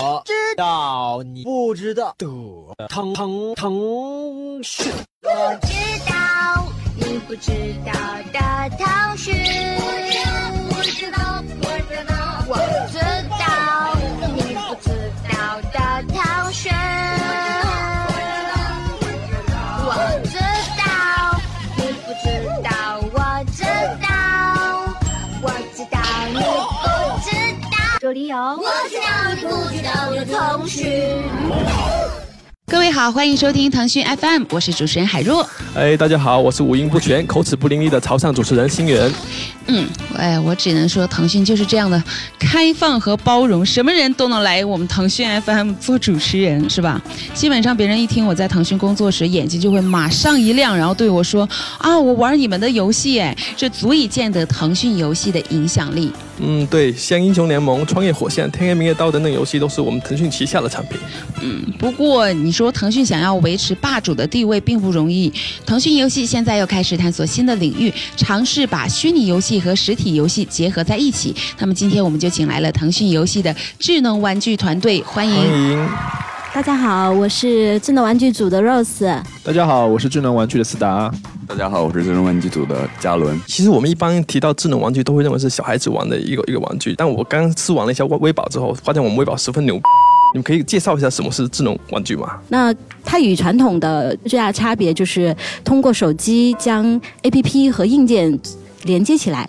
我知道你不知道的腾腾腾讯，我知道你不知道的腾讯，我知道，我知道，我知道你不知道的腾讯，我知道你不知道，我知道，我知道你不知道，这里有我知道不知道的通讯。各位好，欢迎收听腾讯 FM，我是主持人海若。哎，大家好，我是五音不全、口齿不伶俐的潮汕主持人新源。嗯，哎，我只能说腾讯就是这样的开放和包容，什么人都能来我们腾讯 FM 做主持人，是吧？基本上别人一听我在腾讯工作时，眼睛就会马上一亮，然后对我说：“啊，我玩你们的游戏，哎，这足以见得腾讯游戏的影响力。”嗯，对，像英雄联盟、创业火线、天黑明月刀等等游戏都是我们腾讯旗下的产品。嗯，不过你说腾讯想要维持霸主的地位并不容易。腾讯游戏现在又开始探索新的领域，尝试把虚拟游戏和实体游戏结合在一起。那么今天我们就请来了腾讯游戏的智能玩具团队，欢迎。欢迎，大家好，我是智能玩具组的 Rose。大家好，我是智能玩具的思达。大家好，我是智能玩具组的嘉伦。其实我们一般提到智能玩具，都会认为是小孩子玩的一个一个玩具。但我刚试玩了一下微微宝之后，发现我们微宝十分牛。你们可以介绍一下什么是智能玩具吗？那它与传统的最大差别就是通过手机将 APP 和硬件连接起来。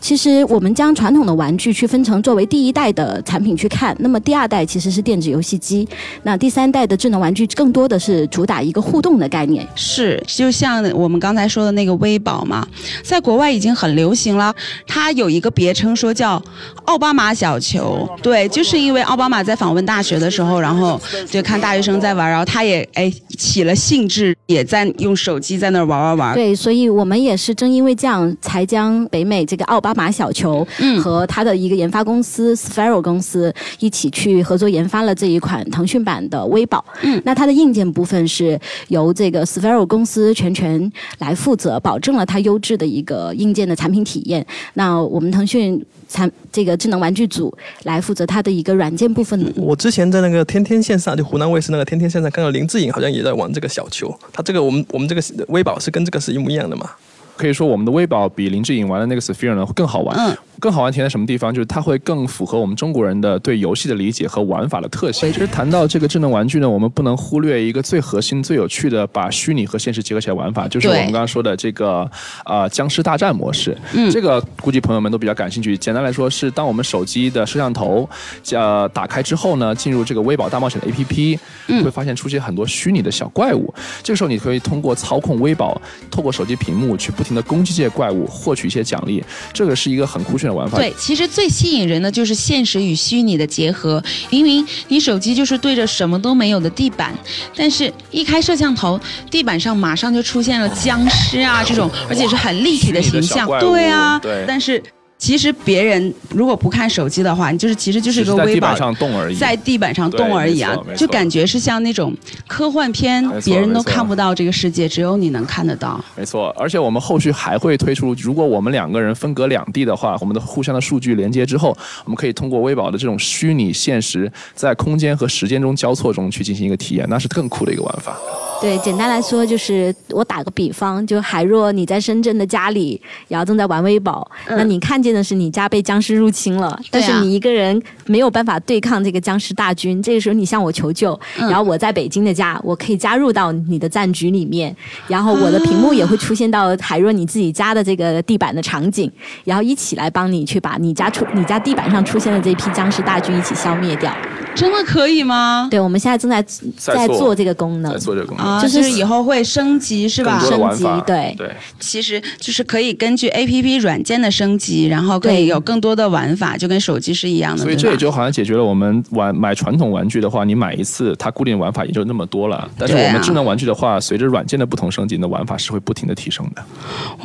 其实我们将传统的玩具区分成作为第一代的产品去看，那么第二代其实是电子游戏机，那第三代的智能玩具更多的是主打一个互动的概念。是，就像我们刚才说的那个微宝嘛，在国外已经很流行了。它有一个别称说叫奥巴马小球，对，就是因为奥巴马在访问大学的时候，然后就看大学生在玩，然后他也哎起了兴致，也在用手机在那玩玩玩。对，所以我们也是正因为这样，才将北美这个奥巴马小球嗯和他的一个研发公司 Sphero 公司一起去合作研发了这一款腾讯版的微宝。嗯那它的硬件部分是由这个 Sphero 公司全权来负责，保证了它优质的一个硬件的产品体验。那我们腾讯产这个智能玩具组来负责它的一个软件部分。我之前在那个天天线上，就湖南卫视那个天天线上看到林志颖好像也在玩这个小球。他这个我们我们这个微宝是跟这个是一模一样的嘛？可以说我们的微宝比林志颖玩的那个 Sphere 呢会更好玩。嗯更好玩体现在什么地方？就是它会更符合我们中国人的对游戏的理解和玩法的特性。其实谈到这个智能玩具呢，我们不能忽略一个最核心、最有趣的把虚拟和现实结合起来玩法，就是我们刚刚说的这个呃僵尸大战模式。嗯这个估计朋友们都比较感兴趣。简单来说，是当我们手机的摄像头呃打开之后呢，进入这个微宝大冒险的 APP，嗯会发现出现很多虚拟的小怪物。这个时候，你可以通过操控微宝，透过手机屏幕去不停的攻击这些怪物，获取一些奖励。这个是一个很酷炫的玩法。对，其实最吸引人的就是现实与虚拟的结合。明明你手机就是对着什么都没有的地板，但是一开摄像头，地板上马上就出现了僵尸啊这种，而且是很立体的形象对啊，对但是其实别人如果不看手机的话，你就是其实就是一个微宝在地板上动而已。在地板上动而已啊就感觉是像那种科幻片别人都看不到这个世界，只有你能看得到。没错，而且我们后续还会推出，如果我们两个人分隔两地的话，我们的互相的数据连接之后，我们可以通过微宝的这种虚拟现实，在空间和时间中交错中去进行一个体验，那是更酷的一个玩法。对，简单来说就是我打个比方，就海若你在深圳的家里，然后正在玩微宝，那你看见的是你家被僵尸入侵了，但是你一个人没有办法对抗这个僵尸大军，这个时候你向我求救，嗯然后我在北京的家，我可以加入到你的战局里面，然后我的屏幕也会出现到海若你自己家的这个地板的场景，然后一起来帮你去把你家出你家地板上出现的这批僵尸大军一起消灭掉。真的可以吗？对，我们现在正在在做做这个功能在。做这个功能。啊，就就是是以后会升级是吧升级对对，其实就是可以根据 A P P 软件的升级，然后可以对有更多的玩法，就跟手机是一样的。所以这也就好像解决了我们玩买传统玩具的话，你买一次它固定玩法也就那么多了。但是我们智能玩具的话，随着软件的不同升级，你的玩法是会不停的提升的。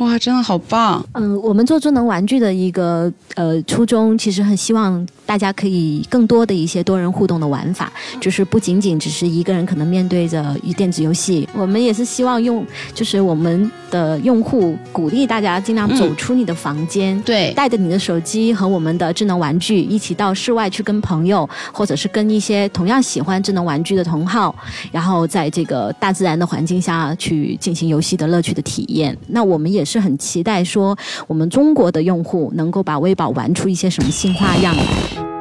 哇，真的好棒！嗯，我们做智能玩具的一个呃初衷，其实很希望大家可以更多的一些多人互动的玩法，就是不仅仅只是一个人可能面对着电子游游戏。我们也是希望用，就是我们的用户鼓励大家尽量走出你的房间，对，带着你的手机和我们的智能玩具一起到室外去跟朋友，或者是跟一些同样喜欢智能玩具的同好，然后在这个大自然的环境下去进行游戏的乐趣的体验。那我们也是很期待说，我们中国的用户能够把微宝玩出一些什么新花样来。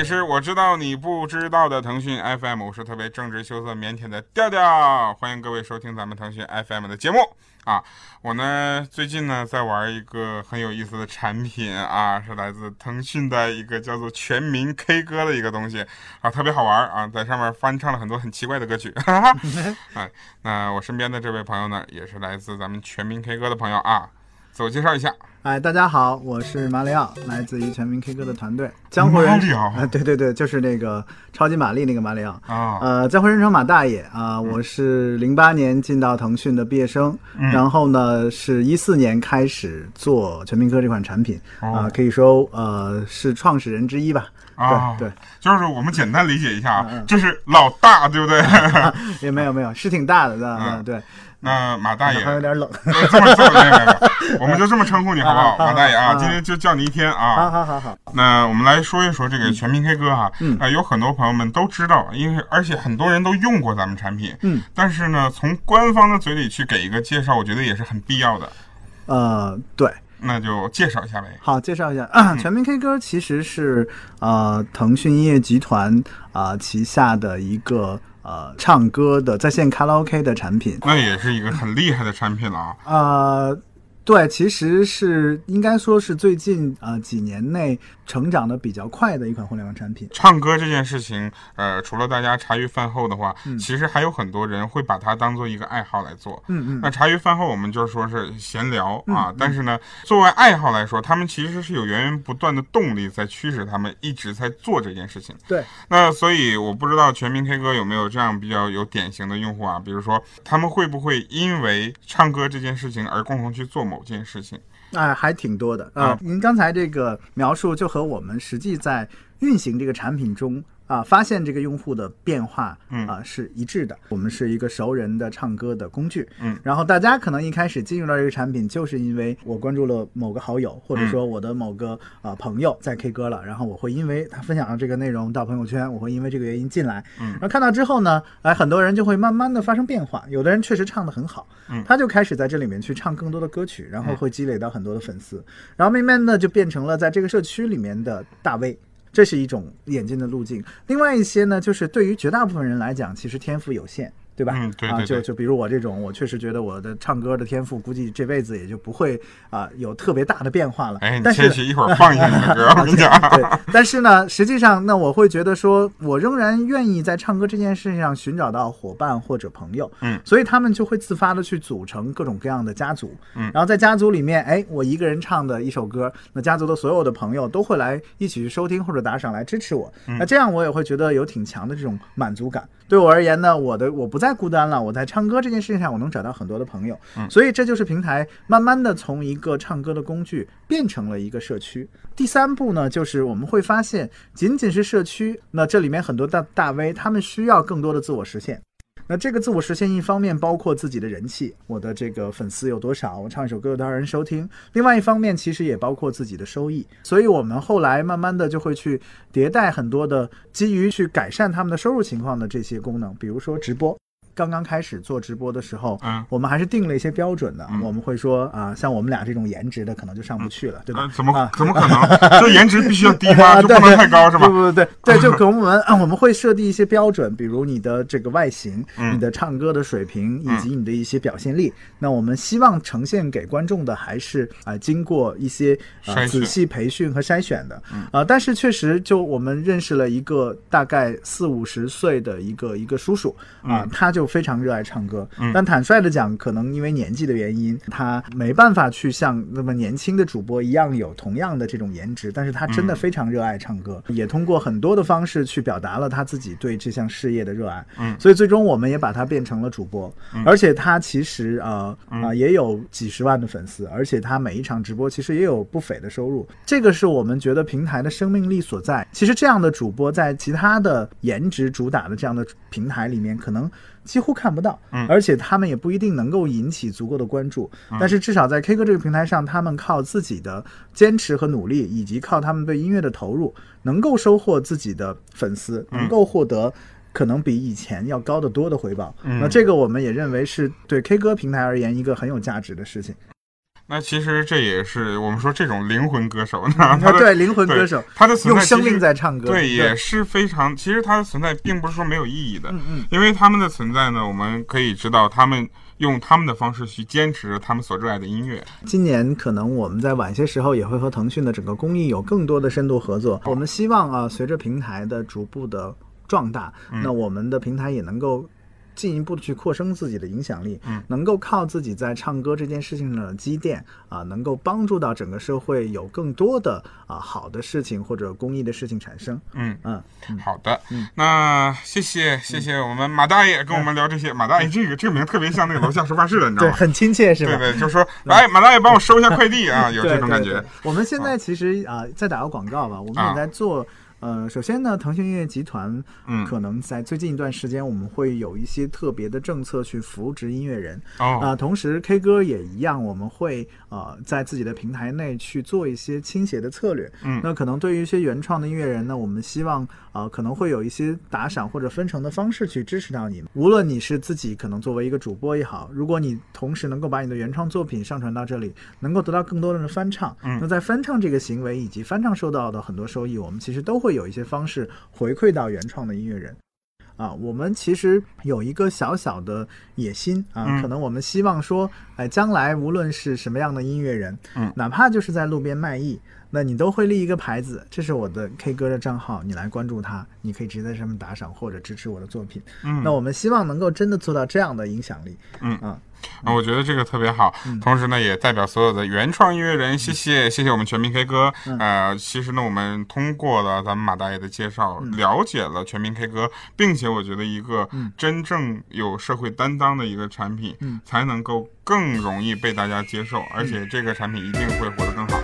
里是我知道你不知道的腾讯 FM，我是特别正直、羞涩、腼腆的调调，欢迎各位收听咱们腾讯 FM 的节目啊！我呢最近呢在玩一个很有意思的产品啊，是来自腾讯的一个叫做全民 K 歌的一个东西啊，特别好玩啊，在上面翻唱了很多很奇怪的歌曲。哎，那我身边的这位朋友呢，也是来自咱们全民 K 歌的朋友啊。自我介绍一下，哎，大家好，我是马里奥，来自于全民 K 歌的团队。江湖人啊，对对对，就是那个超级玛丽那个马里奥啊。呃，江湖人称马大爷啊，我是零八年进到腾讯的毕业生，然后呢，是一四年开始做全民歌这款产品啊，可以说呃是创始人之一吧。啊，对，就是我们简单理解一下啊，这是老大，对不对？也没有没有，是挺大的，对对。那马大爷还有点冷，这么这么，我们就这么称呼你好不好？马大爷啊，今天就叫你一天啊。好好好好。那我们来说一说这个全民 K 歌哈，啊，有很多朋友们都知道，因为而且很多人都用过咱们产品，嗯，但是呢，从官方的嘴里去给一个介绍，我觉得也是很必要的。呃，对。那就介绍一下呗。好，介绍一下，全民 K 歌其实是呃腾讯音乐集团啊旗下的一个呃唱歌的在线卡拉 OK 的产品。那也是一个很厉害的产品了啊。呃。对，其实是应该说是最近呃几年内成长的比较快的一款互联网产品。唱歌这件事情，呃，除了大家茶余饭后的话，其实还有很多人会把它当做一个爱好来做。嗯嗯。那茶余饭后我们就说是闲聊啊，但是呢，作为爱好来说，他们其实是有源源不断的动力在驱使他们一直在做这件事情。对。那所以我不知道全民 K 歌有没有这样比较有典型的用户啊，比如说他们会不会因为唱歌这件事情而共同去做某。件事情，哎，还挺多的啊！您刚才这个描述就和我们实际在运行这个产品中。啊，发现这个用户的变化，嗯。啊是一致的。我们是一个熟人的唱歌的工具，嗯，然后大家可能一开始进入到这个产品，就是因为我关注了某个好友，或者说我的某个啊朋友在 K 歌了，然后我会因为他分享了这个内容到朋友圈，我会因为这个原因进来，嗯，然后看到之后呢，哎，很多人就会慢慢的发生变化，有的人确实唱的很好，嗯，他就开始在这里面去唱更多的歌曲，然后会积累到很多的粉丝，然后慢慢的就变成了在这个社区里面的大 V。这是一种演进的路径，另外一些呢，就是对于绝大部分人来讲，其实天赋有限。对吧？嗯，对啊，就就比如我这种，我确实觉得我的唱歌的天赋，估计这辈子也就不会啊有特别大的变化了。哎，但是一会儿放一下你的歌，我跟你讲。对，但是呢，实际上，那我会觉得说，我仍然愿意在唱歌这件事情上寻找到伙伴或者朋友。嗯，所以他们就会自发的去组成各种各样的家族。嗯，然后在家族里面，哎，我一个人唱的一首歌，那家族的所有的朋友都会来一起去收听或者打赏来支持我。那这样我也会觉得有挺强的这种满足感。对我而言呢，我的我不再孤单了，我在。唱歌这件事情上，我能找到很多的朋友，所以这就是平台慢慢的从一个唱歌的工具变成了一个社区。第三步呢，就是我们会发现，仅仅是社区，那这里面很多大大 V 他们需要更多的自我实现。那这个自我实现，一方面包括自己的人气，我的这个粉丝有多少，我唱一首歌有多少人收听；另外一方面，其实也包括自己的收益。所以我们后来慢慢的就会去迭代很多的基于去改善他们的收入情况的这些功能，比如说直播。刚刚开始做直播的时候，嗯，我们还是定了一些标准的。我们会说啊，像我们俩这种颜值的，可能就上不去了，对吧？怎么怎么可能？这颜值必须要低吗？就不能太高是吧？对对对对，就给我们啊，我们会设定一些标准，比如你的这个外形、你的唱歌的水平以及你的一些表现力。那我们希望呈现给观众的还是啊，经过一些啊仔细培训和筛选的啊。但是确实，就我们认识了一个大概四五十岁的一个一个叔叔啊，他就。非常热爱唱歌。嗯但坦率的讲，可能因为年纪的原因，他没办法去像那么年轻的主播一样有同样的这种颜值，但是他真的嗯非常热爱唱歌，也通过很多的方式去表达了他自己对这项事业的热爱。嗯所以最终我们也把他变成了主播，嗯而且他其实呃啊、嗯也有几十万的粉丝，而且他每一场直播其实也有不菲的收入，这个是我们觉得平台的生命力所在。其实这样的主播在其他的颜值主打的这样的平台里面，可能几乎看不到，嗯而且他们也不一定能够引起足够的关注。嗯但是至少在 K 歌这个平台上，他们靠自己的坚持和努力，以及靠他们对音乐的投入，能够收获自己的粉丝，嗯能够获得。可能比以前要高得多的回报，嗯那这个我们也认为是对 K 歌平台而言一个很有价值的事情。那其实这也是我们说这种灵魂歌手呢，他对灵魂歌手他的存在用生命在唱歌对，对也是非常。其实他的存在并不是说没有意义的，嗯嗯因为他们的存在呢，我们可以知道他们用他们的方式去坚持他们所热爱的音乐。今年可能我们在晚些时候也会和腾讯的整个公益有更多的深度合作。我们希望啊，随着平台的逐步的壮大，嗯那我们的平台也能够。进一步的去扩升自己的影响力，嗯能够靠自己在唱歌这件事情上的积淀啊，能够帮助到整个社会有更多的啊好的事情或者公益的事情产生。嗯嗯，好的，嗯那谢谢谢谢我们马大爷跟我们聊这些。马大爷这个这个名特别像那个楼下收发室的，你知道对，吗？很亲切是吧？对对，就说来马大爷帮我收一下快递啊，有这种感觉对对。我们现在其实啊、再打个广告吧，我们啊也在做。呃，首先呢，腾讯音乐集团，嗯可能在最近一段时间，我们会有一些特别的政策去扶植音乐人。哦啊、同时 K 歌也一样，我们会呃在自己的平台内去做一些倾斜的策略。嗯那可能对于一些原创的音乐人呢，我们希望呃可能会有一些打赏或者分成的方式去支持到你。无论你是自己可能作为一个主播也好，如果你同时能够把你的原创作品上传到这里，能够得到更多人的翻唱，嗯那在翻唱这个行为以及翻唱收到的很多收益，我们其实都会有一些方式回馈到原创的音乐人。啊，我们其实有一个小小的野心啊，嗯可能我们希望说，哎，将来无论是什么样的音乐人，嗯哪怕就是在路边卖艺，那你都会立一个牌子，这是我的 K 歌的账号，你来关注他，你可以直接在上面打赏或者支持我的作品。嗯那我们希望能够真的做到这样的影响力。嗯啊，啊，我觉得这个特别好。同时呢，也代表所有的原创音乐人，谢谢谢谢我们全民 K 歌。呃，其实呢，我们通过了咱们马大爷的介绍，了解了全民 K 歌，并且我觉得一个真正有社会担当的一个产品，嗯才能够更容易被大家接受，而且这个产品一定会活得更好。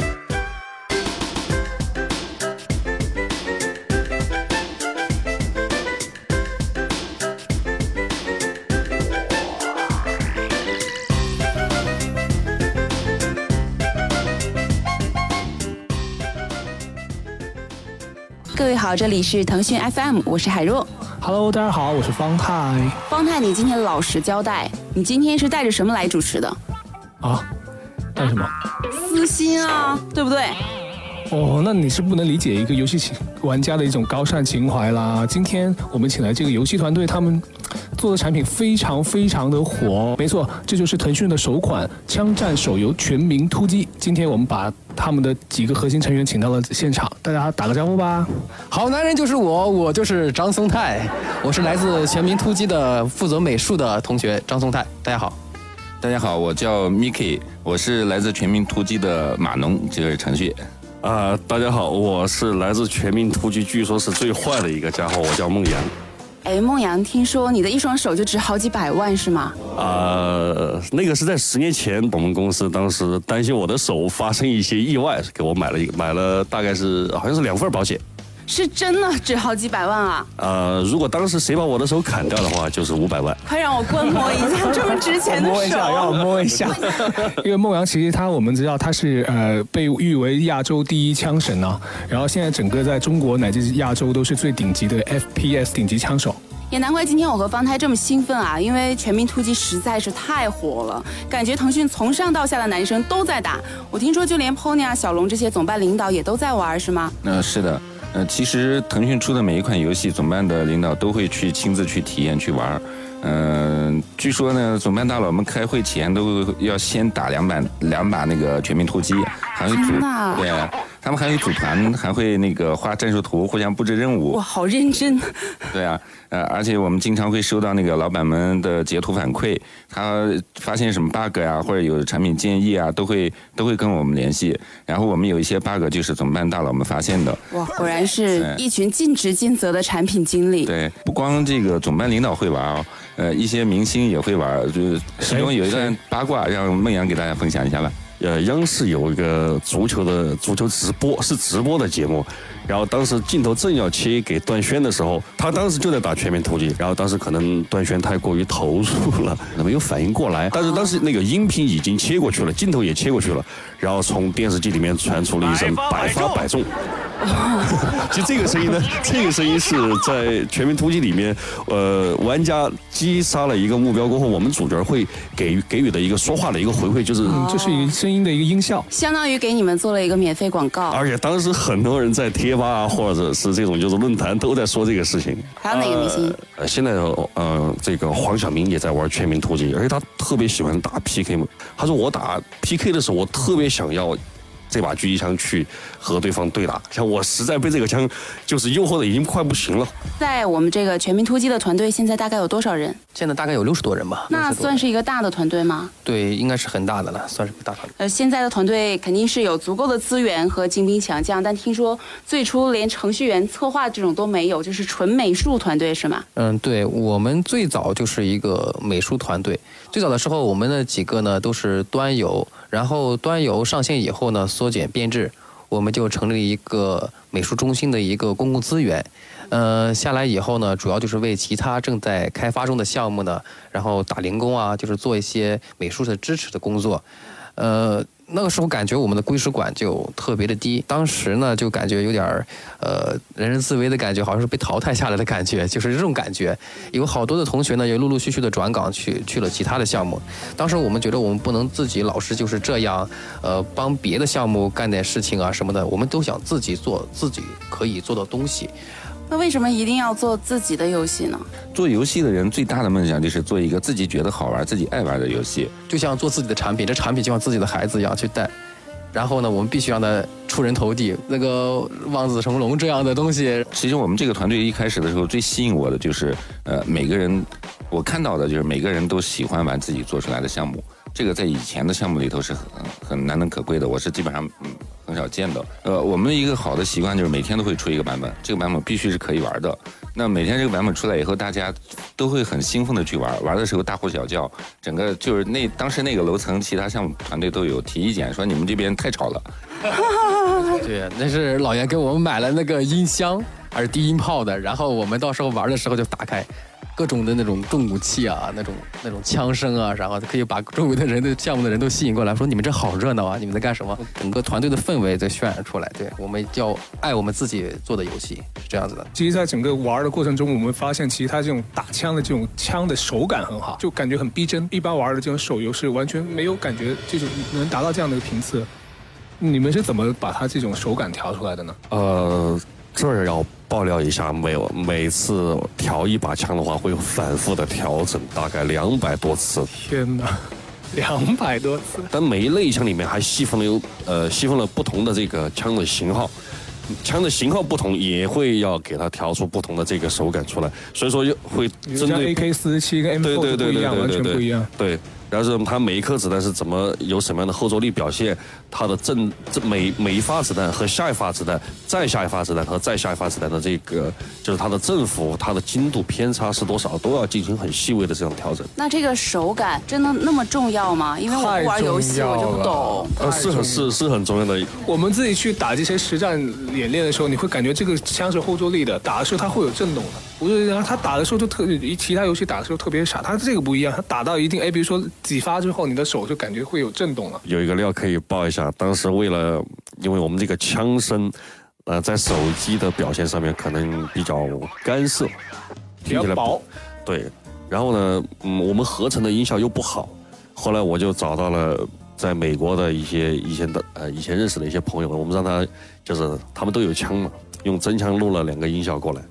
这里是腾讯 FM，我是海若。Hello，大家好，我是方太方太，你今天老实交代，你今天是带着什么来主持的？啊。带什么？私心啊，对不对？哦，那你是不能理解一个游戏情玩家的一种高尚情怀啦。今天我们请来这个游戏团队，他们做的产品非常非常的火。没错，这就是腾讯的首款枪战手游《全民突击》。今天我们把他们的几个核心成员请到了现场，大家打个招呼吧。好男人就是我，我就是张松泰，我是来自全民突击的负责美术的同学张松泰，大家好。大家好，我叫 Miki，我是来自全民突击的码农这个程序。啊、大家好，我是来自全民突击，据说是最坏的一个家伙，我叫孟阳。哎，梦阳，听说你的一双手就值好几百万是吗？啊、那个是在十年前，我们公司当时担心我的手发生一些意外，给我买了一个买了大概是好像是两份保险。是真的值好几百万啊！呃，如果当时谁把我的手砍掉的话，就是五百万。快让我观摩一下这么值钱的手。摸一下，让我摸一下。因为孟阳其实他我们知道他是呃被誉为亚洲第一枪神啊，然后现在整个在中国乃至亚洲都是最顶级的 FPS 顶级枪手。也难怪今天我和方太这么兴奋啊，因为《全民突击》实在是太火了，感觉腾讯从上到下的男生都在打。我听说就连 Pony 啊、小龙这些总办领导也都在玩，是吗？呃，是的，呃，其实腾讯出的每一款游戏，总办的领导都会去亲自去体验去玩儿。嗯、据说呢，总办大佬们开会前都要先打两把两把那个全民突击，还会组对，他们还会组团，还会那个画战术图，互相布置任务哇，。好认真。对啊，呃，而且我们经常会收到那个老板们的截图反馈，他发现什么 bug 啊，或者有产品建议啊，都会都会跟我们联系。然后我们有一些 bug 就是总办大佬们发现的。哇，果然是一群尽职尽责的产品经理。对，不光这个总办领导会玩啊，呃，一些明星也会玩，就是其中有一段八卦，让孟阳给大家分享一下吧。呃，央视有一个足球的足球直播，是直播的节目。然后当时镜头正要切给段轩的时候，他当时就在打全面突击。然后当时可能段轩太过于投入了，没有反应过来。但是当时那个音频已经切过去了，镜头也切过去了。然后从电视机里面传出了一声“百发百中”。其实这个声音呢，这个声音是在《全民突击》里面，呃，玩家击杀了一个目标过后，我们主角会给予给予的一个说话的一个回馈，就是嗯，这是一个声音的一个音效。相当于给你们做了一个免费广告。而且当时很多人在贴吧啊，或者是这种就是论坛都在说这个事情。还有哪个明星？呃，现在呃，这个黄晓明也在玩全民突击，而且他特别喜欢打 PK 嘛。他说我打 PK 的时候，我特别想要这把狙击枪去和对方对打，像我实在被这个枪就是诱惑的已经快不行了。在我们这个全民突击的团队，现在大概有多少人？现在大概有六十多人吧。那算是一个大的团队吗？对，应该是很大的了，算是个大团队。呃，现在的团队肯定是有足够的资源和精兵强将，但听说最初连程序员、策划这种都没有，就是纯美术团队是吗？嗯，对我们最早就是一个美术团队。最早的时候，我们的几个呢都是端游，然后端游上线以后呢，缩减编制，我们就成立一个美术中心的一个公共资源。呃，下来以后呢，主要就是为其他正在开发中的项目呢，然后打零工啊，就是做一些美术的支持的工作。呃，那个时候感觉我们的归属感就特别的低，当时呢就感觉有点儿呃人人自危的感觉，好像是被淘汰下来的感觉，就是这种感觉。有好多的同学呢也陆陆续续的转岗去去了其他的项目。当时我们觉得我们不能自己老是就是这样，呃，帮别的项目干点事情啊什么的，我们都想自己做自己可以做的东西。那为什么一定要做自己的游戏呢？做游戏的人最大的梦想就是做一个自己觉得好玩、自己爱玩的游戏。就像做自己的产品，这产品就像自己的孩子一样去带。然后呢，我们必须让他出人头地，那个望子成龙这样的东西。其实我们这个团队一开始的时候，最吸引我的就是，呃，每个人我看到的就是每个人都喜欢玩自己做出来的项目。这个在以前的项目里头是很很难能可贵的，我是基本上少见的。呃，我们一个好的习惯就是每天都会出一个版本，这个版本必须是可以玩的。那每天这个版本出来以后，大家都会很兴奋的去玩，玩的时候大呼小叫，整个就是那当时那个楼层其他项目团队都有提意见，说你们这边太吵了。对，那是老袁给我们买了那个音箱，还是低音炮的，然后我们到时候玩的时候就打开。各种的那种重武器啊，那种那种枪声啊，然后可以把周围的人的项目的人都吸引过来，说你们这好热闹啊，你们在干什么？整个团队的氛围在渲染出来。对我们要爱我们自己做的游戏，是这样子的。其实，在整个玩的过程中，我们发现其实它这种打枪的这种枪的手感很好，就感觉很逼真。一般玩的这种手游是完全没有感觉，这种能达到这样的一个频次。你们是怎么把它这种手感调出来的呢？呃，这儿要爆料一下，每每次调一把枪的话，会反复的调整，大概两百多次。天哪，两百多次！但每一类枪里面还细分了有呃细分了不同的这个枪的型号，枪的型号不同，也会要给它调出不同的这个手感出来。所以说会针对 AK 四十七跟 M 4对对对对不一样，完全对对对不一样。对。然后是它每一颗子弹是怎么有什么样的后坐力表现，它的正这每每一发子弹和下一发子弹，再下一发子弹和再下一发子弹的这个就是它的振幅、它的精度偏差是多少，都要进行很细微的这种调整。那这个手感真的那么重要吗？因为我不玩游戏，我就不懂。呃，是很是是很重要的。我们自己去打这些实战演练的时候，你会感觉这个枪是后坐力的，打的时候它会有震动的。不是，然后他打的时候就特，其他游戏打的时候特别傻，他这个不一样，他打到一定，哎，比如说几发之后，你的手就感觉会有震动了。有一个料可以爆一下，当时为了，因为我们这个枪声，呃，在手机的表现上面可能比较干涩，比较听起来不薄。对，然后呢，嗯，我们合成的音效又不好，后来我就找到了在美国的一些以前的呃以前认识的一些朋友，我们让他就是他们都有枪嘛，用真枪录了两个音效过来，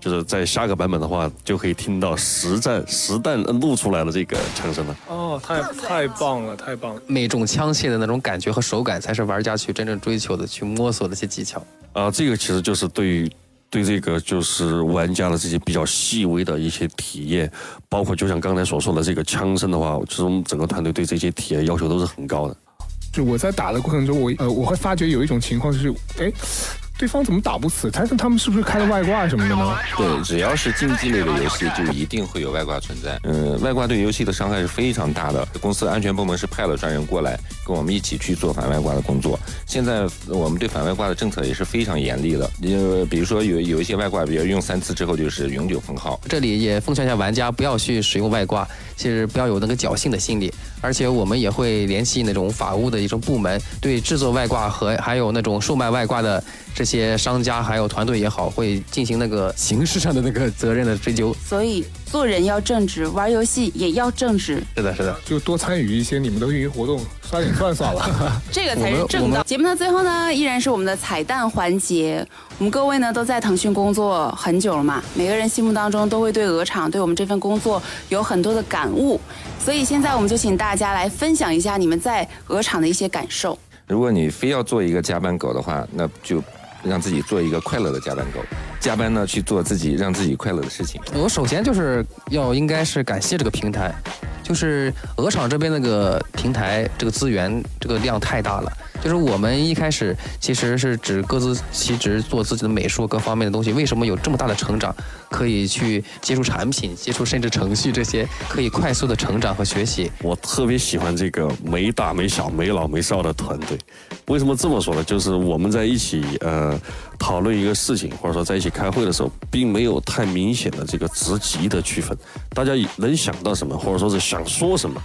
就是在下个版本的话，就可以听到实战实弹录出来的这个枪声了。哦，太太棒了，太棒了！每种枪械的那种感觉和手感，才是玩家去真正追求的、去摸索的一些技巧。啊，这个其实就是对于对这个就是玩家的这些比较细微的一些体验，包括就像刚才所说的这个枪声的话，其实我们整个团队对这些体验要求都是很高的。就我在打的过程中，我呃我会发觉有一种情况就是，哎。对方怎么打不死？他是他们是不是开了外挂什么的呢？对，只要是竞技类的游戏，就一定会有外挂存在。嗯，外挂对游戏的伤害是非常大的。公司安全部门是派了专人过来跟我们一起去做反外挂的工作。现在我们对反外挂的政策也是非常严厉的。因为比如说有有一些外挂，比如用三次之后就是永久封号。这里也奉劝一下玩家，不要去使用外挂，其实不要有那个侥幸的心理。而且我们也会联系那种法务的一种部门，对制作外挂和还有那种售卖外挂的这些商家还有团队也好，会进行那个形式上的那个责任的追究。所以做人要正直，玩游戏也要正直。是的，是的，就多参与一些你们的运营活动，刷点钻算了。这个才是正道。节目的最后呢，依然是我们的彩蛋环节。我们各位呢都在腾讯工作很久了嘛，每个人心目当中都会对鹅厂对我们这份工作有很多的感悟。所以现在我们就请大家来分享一下你们在鹅厂的一些感受。如果你非要做一个加班狗的话，那就让自己做一个快乐的加班狗。加班呢去做自己让自己快乐的事情。我首先就是要应该是感谢这个平台，就是鹅厂这边那个平台这个资源这个量太大了。就是我们一开始其实是只各自其职做自己的美术各方面的东西，为什么有这么大的成长？可以去接触产品，接触甚至程序这些，可以快速的成长和学习。我特别喜欢这个没大没小、没老没少的团队。为什么这么说呢？就是我们在一起呃讨论一个事情，或者说在一起开会的时候，并没有太明显的这个职级的区分。大家能想到什么，或者说是想说什么，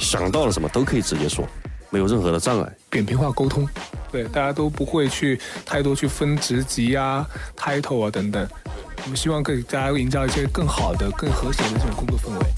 想到了什么，都可以直接说。没有任何的障碍，扁平化沟通，对，大家都不会去太多去分职级啊、title 啊等等。我们希望给大家营造一些更好的、更和谐的这种工作氛围。